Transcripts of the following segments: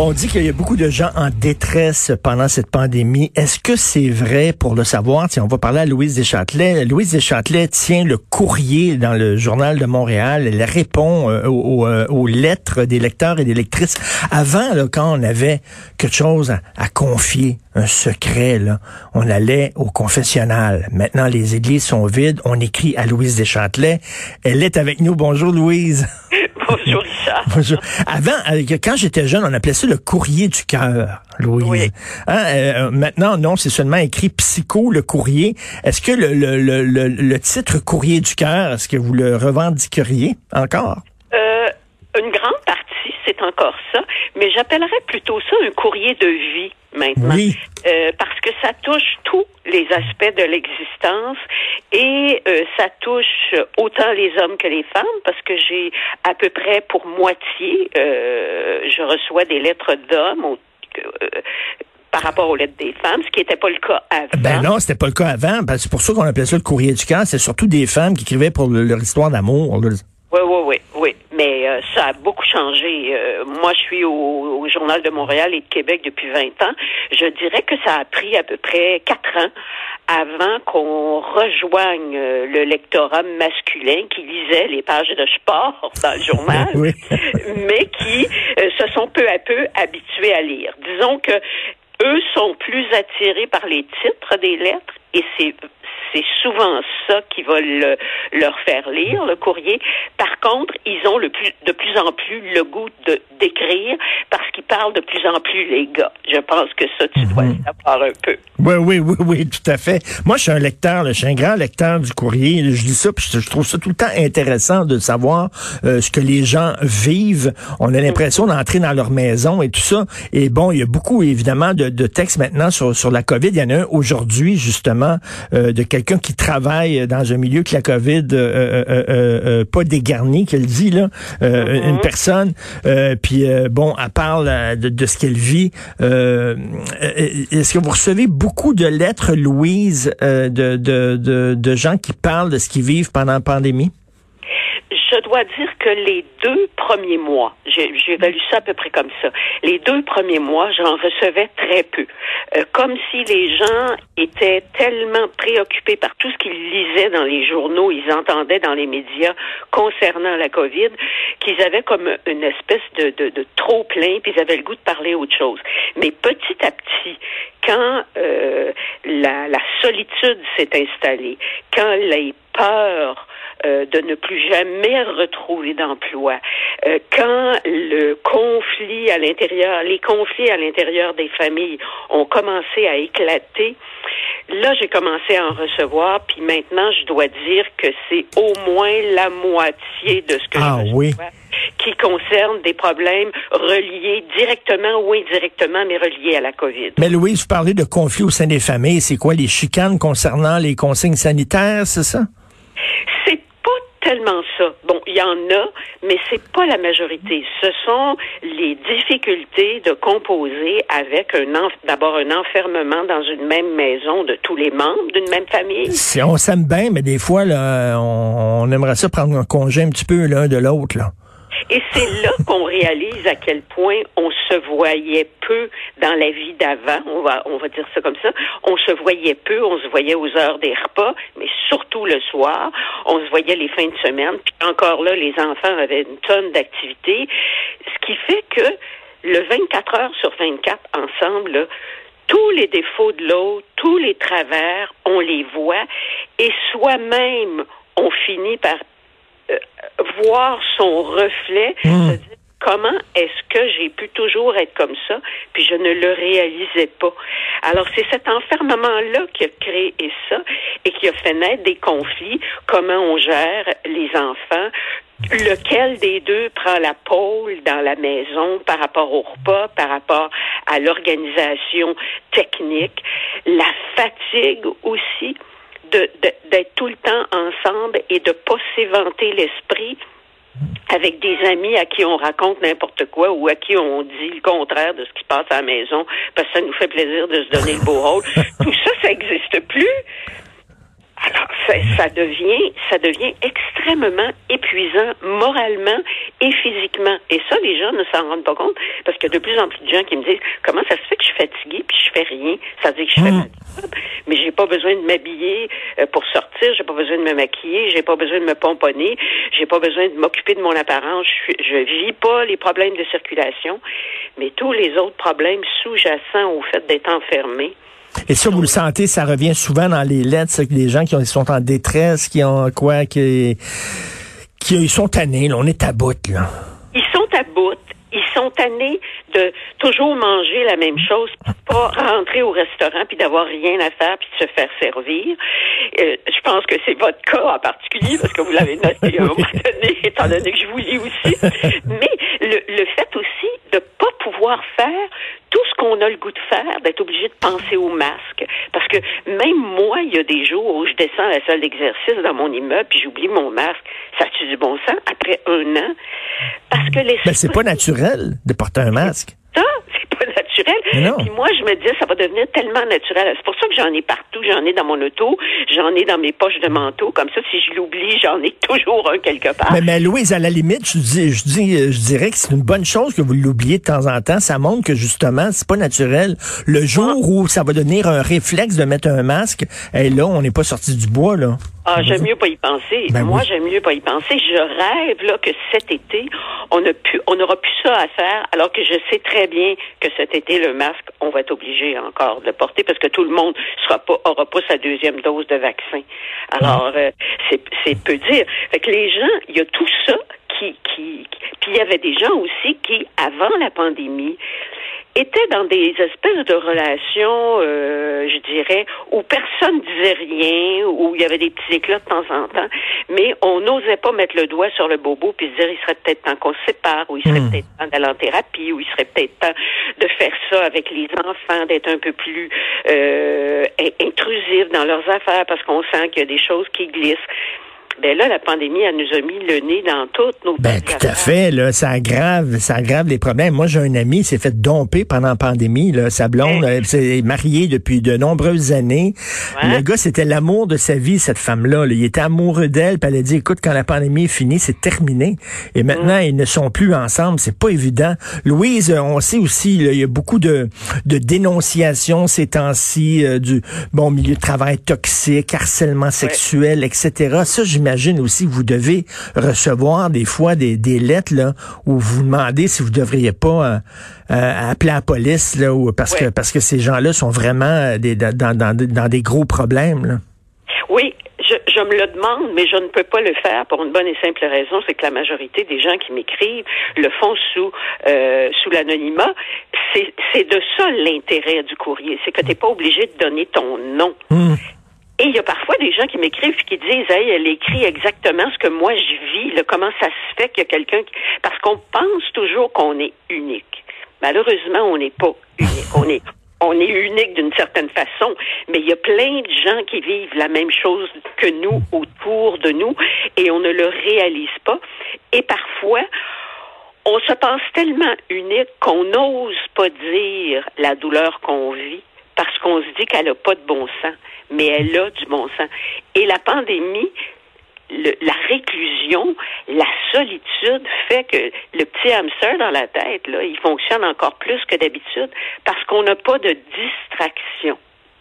On dit qu'il y a beaucoup de gens en détresse pendant cette pandémie. Est-ce que c'est vrai pour le savoir? Tiens, on va parler à Louise Deschâtelet. Louise Deschâtelet tient le courrier dans le journal de Montréal. Elle répond euh, aux, euh, aux lettres des lecteurs et des lectrices. Avant, là, quand on avait quelque chose à, à confier, un secret, là, on allait au confessionnal. Maintenant, les églises sont vides. On écrit à Louise Deschâtelet. Elle est avec nous. Bonjour, Louise. Bonjour Richard. Bonjour. Avant, euh, quand j'étais jeune, on appelait ça le courrier du cœur, Louise. Oui. Hein, euh, maintenant, non, c'est seulement écrit psycho, le courrier. Est-ce que le, le, le, le, le titre courrier du cœur, est-ce que vous le revendiqueriez encore? Euh, une grande c'est encore ça, mais j'appellerais plutôt ça un courrier de vie maintenant. Oui. Euh, parce que ça touche tous les aspects de l'existence et euh, ça touche autant les hommes que les femmes parce que j'ai à peu près pour moitié, euh, je reçois des lettres d'hommes par rapport aux lettres des femmes, ce qui n'était pas le cas avant. Ben non, c'était pas le cas avant. Ben, c'est pour ça qu'on appelait ça le courrier du cœur. C'est surtout des femmes qui écrivaient pour le- leur histoire d'amour. Oui, oui, oui, oui. Mais euh, ça a beaucoup changé. Euh, moi, je suis au, au Journal de Montréal et de Québec depuis 20 ans. Je dirais que ça a pris à peu près quatre ans avant qu'on rejoigne euh, le lectorat masculin qui lisait les pages de sport dans le journal, Oui. mais qui euh, se sont peu à peu habitués à lire. Disons que eux sont plus attirés par les titres des lettres et c'est c'est souvent ça qui va le- leur faire lire le courrier. Par contre, ils ont le plus, de plus en plus le goût de d'écrire parce qu'ils parlent de plus en plus les gars. Je pense que ça tu dois le savoir un peu. Oui, oui, oui, oui, tout à fait. Moi, je suis un lecteur, là, je suis un grand lecteur du courrier. Je lis ça, puis je, je trouve ça tout le temps intéressant de savoir euh, ce que les gens vivent. On a l'impression d'entrer dans leur maison et tout ça. Et bon, il y a beaucoup, évidemment, de, de textes maintenant sur, sur la COVID. Il y en a un aujourd'hui, justement, euh, de quelqu'un qui travaille dans un milieu que la COVID euh, euh, euh, euh, pas dégarni, qu'elle dit, là, euh, une personne. Euh, puis, euh, bon, elle parle euh, de, de ce qu'elle vit. Euh, euh, Est-ce que vous recevez beaucoup de lettres, Louise, euh, de, de, de, de gens qui parlent de ce qu'ils vivent pendant la pandémie? Je dois dire que les deux premiers mois, j'évalue ça à peu près comme ça, les deux premiers mois, j'en recevais très peu. Euh, comme si les gens étaient tellement préoccupés par tout ce qu'ils lisaient dans les journaux, ils entendaient dans les médias concernant la COVID, qu'ils avaient comme une espèce de, de, de trop plein, puis ils avaient le goût de parler autre chose. Mais petit à petit, quand euh, la, la solitude s'est installée, quand les peurs euh, de ne plus jamais retrouver d'emploi, euh, quand le conflit à l'intérieur, les conflits à l'intérieur des familles ont commencé à éclater, là j'ai commencé à en recevoir, puis maintenant je dois dire que c'est au moins la moitié de ce que Ah je oui. reçois qui concerne des problèmes reliés directement ou indirectement, mais reliés à la COVID. Mais Louise, vous parlez de conflits au sein des familles. C'est quoi les chicanes concernant les consignes sanitaires, c'est ça? C'est tellement ça. Bon, il y en a, mais c'est pas la majorité. Ce sont les difficultés de composer avec un d'abord un enfermement dans une même maison de tous les membres d'une même famille. Si on s'aime bien, mais des fois, là, on, aimerait ça prendre un congé un petit peu l'un de l'autre. Et c'est là qu'on réalise à quel point on se voyait peu dans la vie d'avant, on va, on va dire ça comme ça. On se voyait peu, on se voyait aux heures des repas, mais surtout le soir. On se voyait les fins de semaine. Puis encore là, les enfants avaient une tonne d'activités. Ce qui fait que le 24 heures sur 24 ensemble, tous les défauts de l'autre, tous les travers, on les voit. Et soi-même, on finit par voir son reflet, Mmh. se dire, comment est-ce que j'ai pu toujours être comme ça, puis je ne le réalisais pas. Alors c'est cet enfermement-là qui a créé ça et qui a fait naître des conflits, comment on gère les enfants, lequel des deux prend la pôle dans la maison par rapport au repas, par rapport à l'organisation technique, la fatigue aussi d'être tout le temps ensemble et de pas s'éventer l'esprit avec des amis à qui on raconte n'importe quoi ou à qui on dit le contraire de ce qui se passe à la maison parce que ça nous fait plaisir de se donner le beau rôle. Tout ça, ça n'existe plus. Ça, ça, devient, ça devient extrêmement épuisant moralement et physiquement. Et ça, les gens ne s'en rendent pas compte parce qu'il y a de plus en plus de gens qui me disent comment ça se fait que je suis fatiguée puis je fais rien? Ça veut dire que je fais mmh. mais j'ai pas besoin de m'habiller euh, pour sortir, j'ai pas besoin de me maquiller, j'ai pas besoin de me pomponner, j'ai pas besoin de m'occuper de mon apparence. Je, je vis pas les problèmes de circulation, mais tous les autres problèmes sous-jacents au fait d'être enfermé. Et ça, vous le sentez, ça revient souvent dans les lettres, les gens qui sont en détresse, qui ont quoi, qui, qui sont tannés, là, on est à bout, là. Ils sont à bout. Ils sont tannés de toujours manger la même chose, pas rentrer au restaurant puis d'avoir rien à faire puis de se faire servir. Euh, je pense que c'est votre cas en particulier parce que vous l'avez noté à un moment donné, étant donné que je vous lis aussi. Mais le, le fait aussi de pas pouvoir faire qu'on a le goût de faire, d'être obligé de penser au masque. Parce que même moi, il y a des jours où je descends à la salle d'exercice dans mon immeuble puis j'oublie mon masque. Ça tue du bon sens après un an? Parce que les. Ben, c'est pas naturel de porter un masque. Naturel. Puis moi, je me dis, ça va devenir tellement naturel. C'est pour ça que j'en ai partout. J'en ai dans mon auto, j'en ai dans mes poches de manteau. Comme ça, si je l'oublie, j'en ai toujours un quelque part. Mais, mais Louise, à la limite, je, dis, je, dis, je dirais que c'est une bonne chose que vous l'oubliez de temps en temps. Ça montre que justement, c'est pas naturel. Le jour ah. où ça va devenir un réflexe de mettre un masque, et là, on n'est pas sorti du bois, là. Ah, j'aime mieux pas y penser. Ben Moi, j'aime mieux pas y penser. Je rêve là que cet été, on a pu, on aura plus ça à faire, alors que je sais très bien que cet été, le masque, on va être obligé encore de le porter parce que tout le monde sera pas, aura pas sa deuxième dose de vaccin. Alors, euh, c'est, c'est peu dire. Fait que les gens, il y a tout ça qui, qui, puis il y avait des gens aussi qui, avant la pandémie, étaient dans des espèces de relations, euh, je dirais, où personne disait rien, où il y avait des petits éclats de temps en temps, mais on n'osait pas mettre le doigt sur le bobo puis se dire il serait peut-être temps qu'on se sépare, ou il serait hmm. peut-être temps d'aller en thérapie, ou il serait peut-être temps de faire ça avec les enfants, d'être un peu plus euh, intrusif dans leurs affaires parce qu'on sent qu'il y a des choses qui glissent ben là, la pandémie, elle nous a mis le nez dans toutes nos Ben, tout à fait, là. Ça aggrave, ça aggrave les problèmes. Moi, j'ai un ami, s'est fait domper pendant la pandémie, là. Sa blonde, elle s'est mariée depuis de nombreuses années. Le gars, c'était l'amour de sa vie, cette femme-là. Il était amoureux d'elle, puis elle a dit, écoute, quand la pandémie est finie, c'est terminé. Et maintenant, mm. ils ne sont plus ensemble. C'est pas évident. Louise, on sait aussi, il y a beaucoup de, de dénonciations ces temps-ci, euh, du, bon, milieu de travail toxique, harcèlement sexuel, etc. Ça, j'imagine j'imagine aussi que vous devez recevoir des fois des, des lettres là, où vous demandez si vous devriez pas euh, euh, appeler la police là, ou parce que parce que ces gens-là sont vraiment euh, des, dans, dans, dans des gros problèmes. Là. Oui, je, je, me le demande, mais je ne peux pas le faire pour une bonne et simple raison, c'est que la majorité des gens qui m'écrivent le font sous euh, sous l'anonymat. C'est de ça l'intérêt du courrier, c'est que tu n'es pas obligé de donner ton nom. Hmm. Et il y a parfois des gens qui m'écrivent qui disent Hey, elle écrit exactement ce que moi je vis, là, comment ça se fait qu'il y a quelqu'un qui. Parce qu'on pense toujours qu'on est unique. Malheureusement, on n'est pas unique. On est on est unique d'une certaine façon, mais il y a plein de gens qui vivent la même chose que nous autour de nous et on ne le réalise pas. Et parfois, on se pense tellement unique qu'on n'ose pas dire la douleur qu'on vit parce qu'on se dit qu'elle n'a pas de bon sens, mais elle a du bon sens. Et la pandémie, la réclusion, la solitude fait que le petit hamster dans la tête, là, il fonctionne encore plus que d'habitude parce qu'on n'a pas de distraction.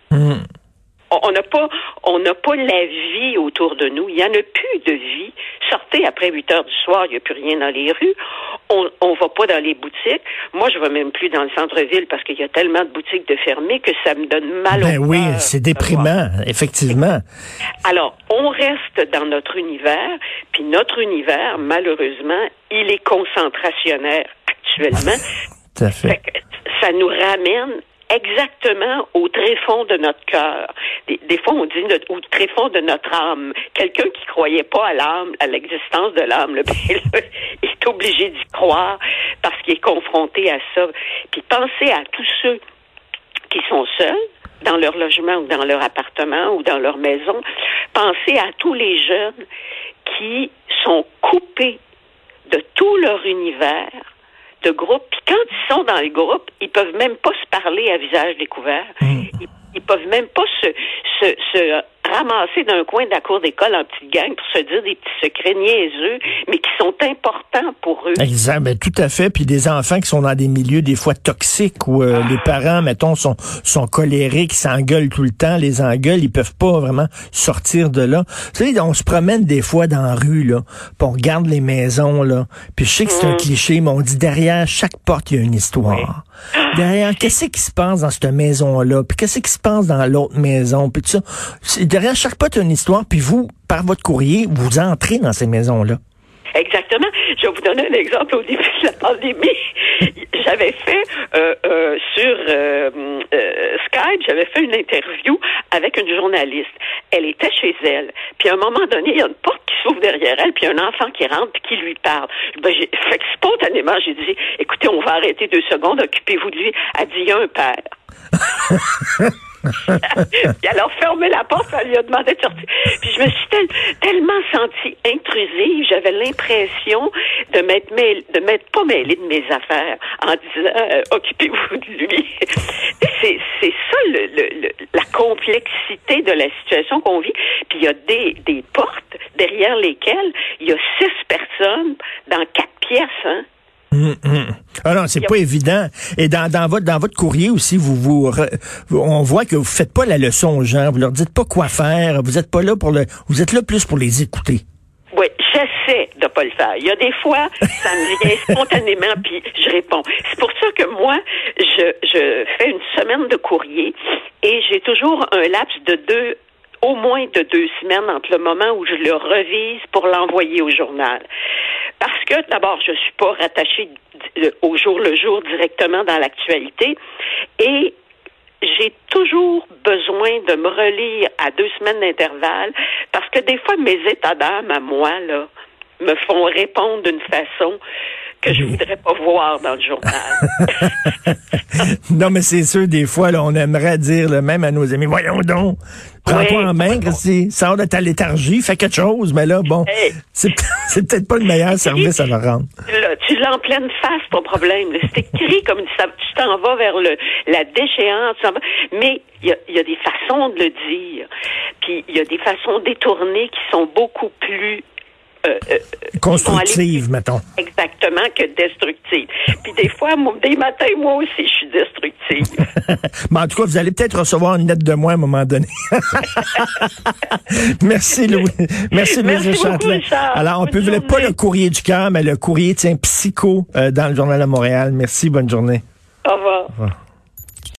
Hmm on n'a pas, on n'a pas la vie autour de nous. Il n'y en a plus de vie. Sortez après 8 heures du soir, il n'y a plus rien dans les rues. On, on va pas dans les boutiques. Moi, je vais même plus dans le centre-ville parce qu'il y a tellement de boutiques de fermées que ça me donne mal ben oui, c'est déprimant, effectivement. Alors, on reste dans notre univers, puis notre univers, malheureusement, il est concentrationnaire actuellement. Tout à fait. Fait que ça nous ramène exactement au tréfonds de notre cœur. Des, fois, on dit au tréfonds de notre âme. Quelqu'un qui croyait pas à l'âme, à l'existence de l'âme, ben il est obligé d'y croire parce qu'il est confronté à ça. Puis pensez à tous ceux qui sont seuls dans leur logement ou dans leur appartement ou dans leur maison. Pensez à tous les jeunes qui sont coupés de tout leur univers de groupe. Puis quand ils sont dans le groupe, ils peuvent même pas se parler à visage découvert. Ils, ils peuvent même pas se, se, se ramasser d'un coin de la cour d'école en petite gang pour se dire des petits secrets niaiseux, mais qui sont importants pour eux. Exact, ben, tout à fait. Puis des enfants qui sont dans des milieux des fois toxiques où euh, les parents, mettons, sont, sont colériques, s'engueulent tout le temps, les engueulent, ils peuvent pas vraiment sortir de là. Vous savez, on se promène des fois dans la rue, là, puis on regarde les maisons, là. Puis je sais que c'est un cliché, mais on dit derrière chaque porte, il y a une histoire. Derrière, qu'est-ce qui se passe dans cette maison-là? Puis qu'est-ce qui se passe dans l'autre maison? Puis tout ça. Derrière chaque a une histoire, puis vous, par votre courrier, vous entrez dans ces maisons-là. Exactement. Je vais vous donner un exemple au début de la pandémie. J'avais fait euh, euh, sur euh, euh, Skype, j'avais fait une interview avec une journaliste. Elle était chez elle. Puis à un moment donné, il y a une porte qui s'ouvre derrière elle, puis un enfant qui rentre puis qui lui parle. Ben, j'ai, fait spontanément, j'ai dit, écoutez, on va arrêter deux secondes, occupez-vous de lui. Elle dit, il y a un père. Puis elle a fermé la porte, elle lui a demandé de sortir. Puis je me suis tel- tellement sentie intrusive, j'avais l'impression de m'être m'être pas mêlée de mes affaires en disant euh, occupez-vous de lui. c'est ça la complexité de la situation qu'on vit. Puis il y a des, des portes derrière lesquelles il y a six personnes dans quatre pièces. Hein? Hum, hum. Ah non, c'est pas évident. Et dans, dans votre dans votre courrier aussi, vous vous- on voit que vous faites pas la leçon aux gens, vous leur dites pas quoi faire, vous êtes pas là pour le vous êtes là plus pour les écouter. Oui, j'essaie de pas le faire. Il y a des fois, ça me vient spontanément, puis je réponds. C'est pour ça que moi, je, je fais une semaine de courrier et j'ai toujours un laps de deux, au moins de deux semaines entre le moment où je le revise pour l'envoyer au journal. Parce que d'abord, je suis pas rattachée d- au jour le jour directement dans l'actualité. Et j'ai toujours besoin de me relire à deux semaines d'intervalle parce que des fois, mes états d'âme à moi, là, me font répondre d'une façon que je voudrais pas voir dans le journal. non, mais c'est sûr, des fois, là, on aimerait dire, là, même à nos amis, voyons donc, prends-toi Oui. en main, Christy, sors de ta léthargie, fais quelque chose, mais là, bon, Hey. c'est peut-être pas le meilleur service à leur rendre. Là, tu l'as en pleine face, ton problème. C'est écrit comme ça, tu t'en vas vers le, la déchéance. Mais il y a, y a des façons de le dire. Puis il y a des façons détournées qui sont beaucoup plus Constructive, mettons. exactement que destructives. Puis des fois, des matins, moi aussi, je suis destructive. Mais en tout cas, vous allez peut-être recevoir une lettre de moi à un moment donné. Merci, Louis. Merci, Louis Châtelain. Alors, on peut voulait pas le courrier du cœur, mais le courrier, tiens, psycho, euh, dans le Journal de Montréal. Merci, bonne journée. Au revoir.